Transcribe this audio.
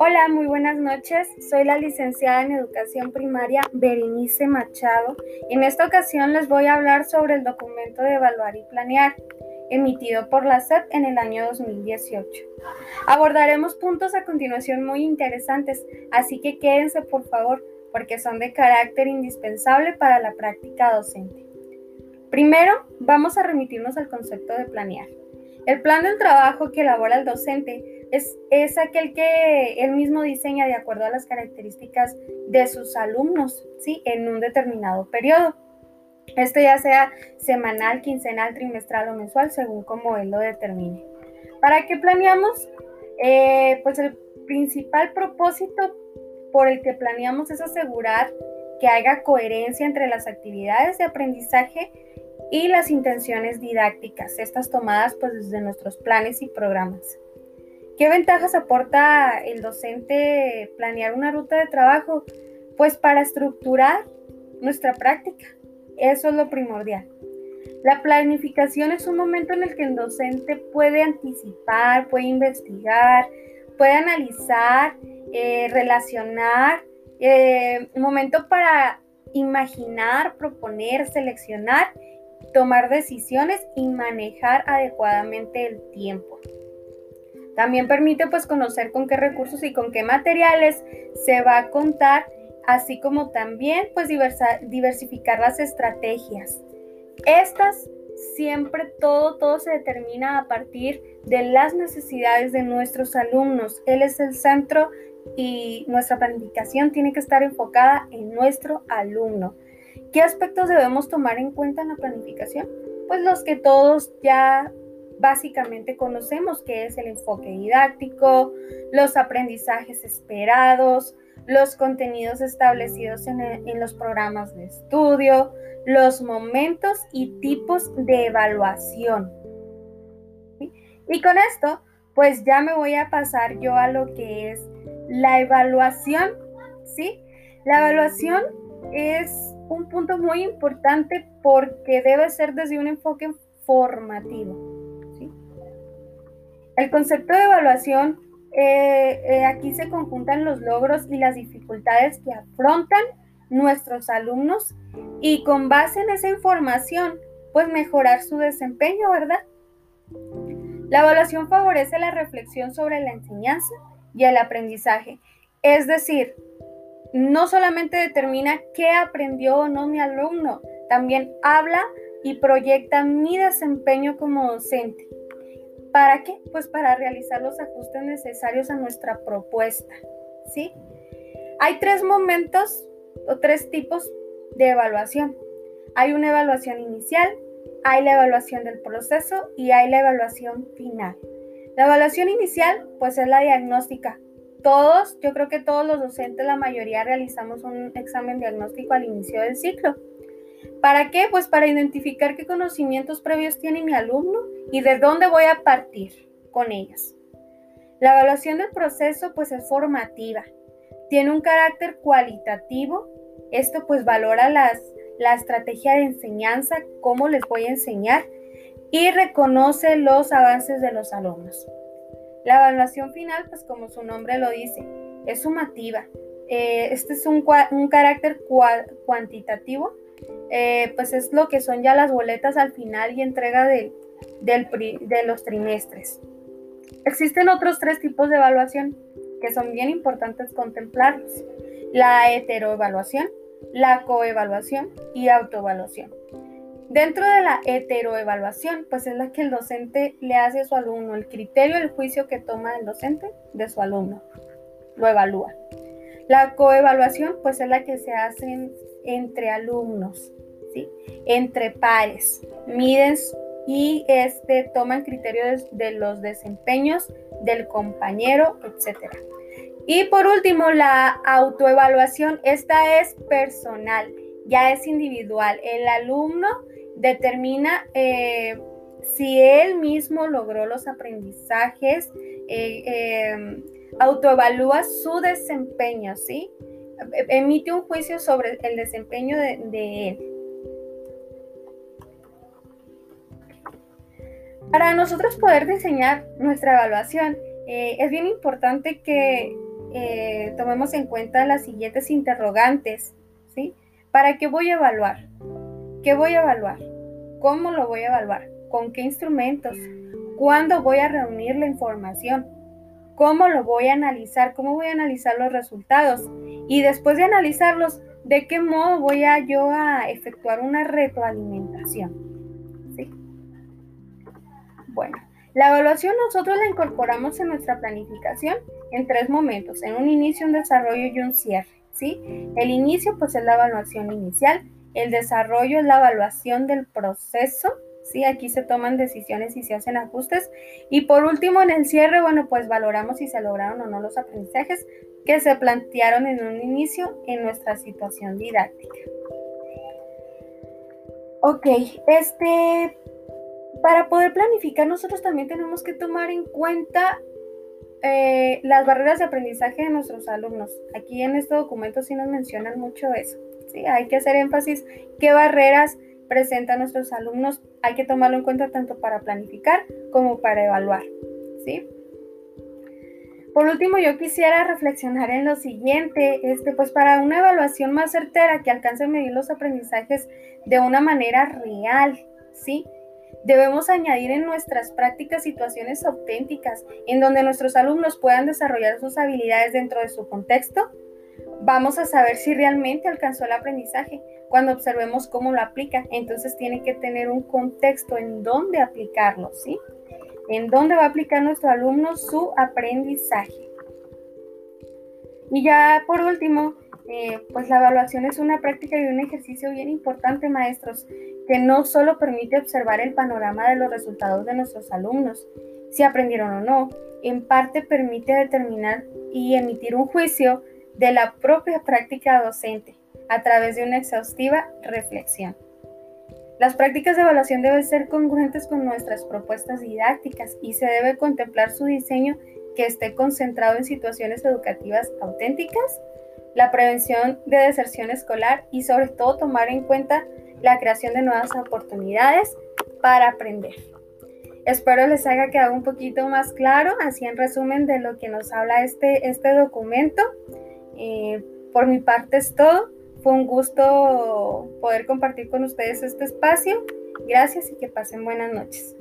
Hola, muy buenas noches. Soy la licenciada en Educación Primaria Berenice Machado. En esta ocasión les voy a hablar sobre el documento de Evaluar y Planear, emitido por la SEP en el año 2018. Abordaremos puntos a continuación muy interesantes, así que quédense por favor, porque son de carácter indispensable para la práctica docente. Primero, vamos a remitirnos al concepto de planear. El plan del trabajo que elabora el docente es, aquel que él mismo diseña de acuerdo a las características de sus alumnos, ¿sí? En un determinado periodo. Esto ya sea semanal, quincenal, trimestral o mensual, según como él lo determine. ¿Para qué planeamos? Eh, pues el principal propósito por el que planeamos es asegurar que haya coherencia entre las actividades de aprendizaje y las intenciones didácticas, estas tomadas pues desde nuestros planes y programas. ¿Qué ventajas aporta el docente planear una ruta de trabajo? Pues para estructurar nuestra práctica. Eso es lo primordial. La planificación es un momento en el que el docente puede anticipar, puede investigar, puede analizar, eh, relacionar, eh, momento para imaginar, proponer, seleccionar, tomar decisiones y manejar adecuadamente el tiempo. También permite pues conocer con qué recursos y con qué materiales se va a contar, así como también pues diversificar las estrategias. Estas siempre todo, todo se determina a partir de las necesidades de nuestros alumnos. Él es el centro y nuestra planificación tiene que estar enfocada en nuestro alumno. ¿Qué aspectos debemos tomar en cuenta en la planificación? Pues los que todos ya básicamente conocemos que es el enfoque didáctico, los aprendizajes esperados, los contenidos establecidos en, los programas de estudio, los momentos y tipos de evaluación. Y con esto, pues ya me voy a pasar yo a lo que es la evaluación, ¿sí? La evaluación es un punto muy importante porque debe ser desde un enfoque formativo. El concepto de evaluación, eh, eh, aquí se conjuntan los logros y las dificultades que afrontan nuestros alumnos y con base en esa información, pues mejorar su desempeño, ¿verdad? La evaluación favorece la reflexión sobre la enseñanza y el aprendizaje. Es decir, no solamente determina qué aprendió o no mi alumno, también habla y proyecta mi desempeño como docente. ¿Para qué? Pues para realizar los ajustes necesarios a nuestra propuesta, ¿sí? Hay tres momentos o tres tipos de evaluación. Hay una evaluación inicial, hay la evaluación del proceso y hay la evaluación final. La evaluación inicial, pues es la diagnóstica. Todos, yo creo que todos los docentes, la mayoría realizamos un examen diagnóstico al inicio del ciclo. ¿Para qué? Pues para identificar qué conocimientos previos tiene mi alumno y de dónde voy a partir con ellas. La evaluación del proceso pues es formativa, tiene un carácter cualitativo, esto pues valora las, la estrategia de enseñanza, cómo les voy a enseñar y reconoce los avances de los alumnos. La evaluación final pues como su nombre lo dice, es sumativa. Eh, este es un, un carácter cuantitativo eh, pues es lo que son ya las boletas al final y entrega de, de los trimestres. Existen otros tres tipos de evaluación que son bien importantes contemplarlos. La heteroevaluación, la coevaluación y autoevaluación. Dentro de la heteroevaluación, pues es la que el docente le hace a su alumno, el criterio, el juicio que toma el docente de su alumno, lo evalúa. La coevaluación, pues es la que se hace entre alumnos, entre pares, miden y este, toman criterios de los desempeños del compañero, etc. Y por último, la autoevaluación, esta es personal, ya es individual. El alumno determina eh, si él mismo logró los aprendizajes, eh, em, autoevalúa su desempeño, ¿sí? emite un juicio sobre el desempeño de, él. Para nosotros poder diseñar nuestra evaluación, eh, es bien importante que eh, tomemos en cuenta las siguientes interrogantes, ¿sí? ¿Para qué voy a evaluar? ¿Qué voy a evaluar? ¿Cómo lo voy a evaluar? ¿Con qué instrumentos? ¿Cuándo voy a reunir la información? ¿Cómo lo voy a analizar? ¿Cómo voy a analizar los resultados? Y después de analizarlos, ¿de qué modo voy a yo a efectuar una retroalimentación? Bueno, la evaluación nosotros la incorporamos en nuestra planificación en tres momentos, en un inicio, un desarrollo y un cierre. ¿sí? El inicio pues es la evaluación inicial, el desarrollo es la evaluación del proceso, ¿sí? Aquí se toman decisiones y se hacen ajustes. Y por último, en el cierre, bueno, pues valoramos si se lograron o no los aprendizajes que se plantearon en un inicio en nuestra situación didáctica. Ok, este, para poder planificar nosotros también tenemos que tomar en cuenta eh, las barreras de aprendizaje de nuestros alumnos. Aquí en este documento sí nos mencionan mucho eso. ¿sí? Hay que hacer énfasis qué barreras presentan nuestros alumnos. Hay que tomarlo en cuenta tanto para planificar como para evaluar. ¿sí? Por último, yo quisiera reflexionar en lo siguiente, este, pues para una evaluación más certera que alcance a medir los aprendizajes de una manera real, ¿sí? Debemos añadir en nuestras prácticas situaciones auténticas en donde nuestros alumnos puedan desarrollar sus habilidades dentro de su contexto. Vamos a saber si realmente alcanzó el aprendizaje cuando observemos cómo lo aplica. Entonces tiene que tener un contexto en donde aplicarlo, ¿sí? En dónde va a aplicar nuestro alumno su aprendizaje. Y ya por último, eh, pues la evaluación es una práctica y un ejercicio bien importante, maestros, que no solo permite observar el panorama de los resultados de nuestros alumnos, si aprendieron o no, en parte permite determinar y emitir un juicio de la propia práctica docente a través de una exhaustiva reflexión. Las prácticas de evaluación deben ser congruentes con nuestras propuestas didácticas y se debe contemplar su diseño que esté concentrado en situaciones educativas auténticas, la prevención de deserción escolar y sobre todo tomar en cuenta la creación de nuevas oportunidades para aprender. Espero les haya quedado un poquito más claro, así en resumen de lo que nos habla este, este documento. Eh, por mi parte es todo. Fue un gusto poder compartir con ustedes este espacio. Gracias y que pasen buenas noches.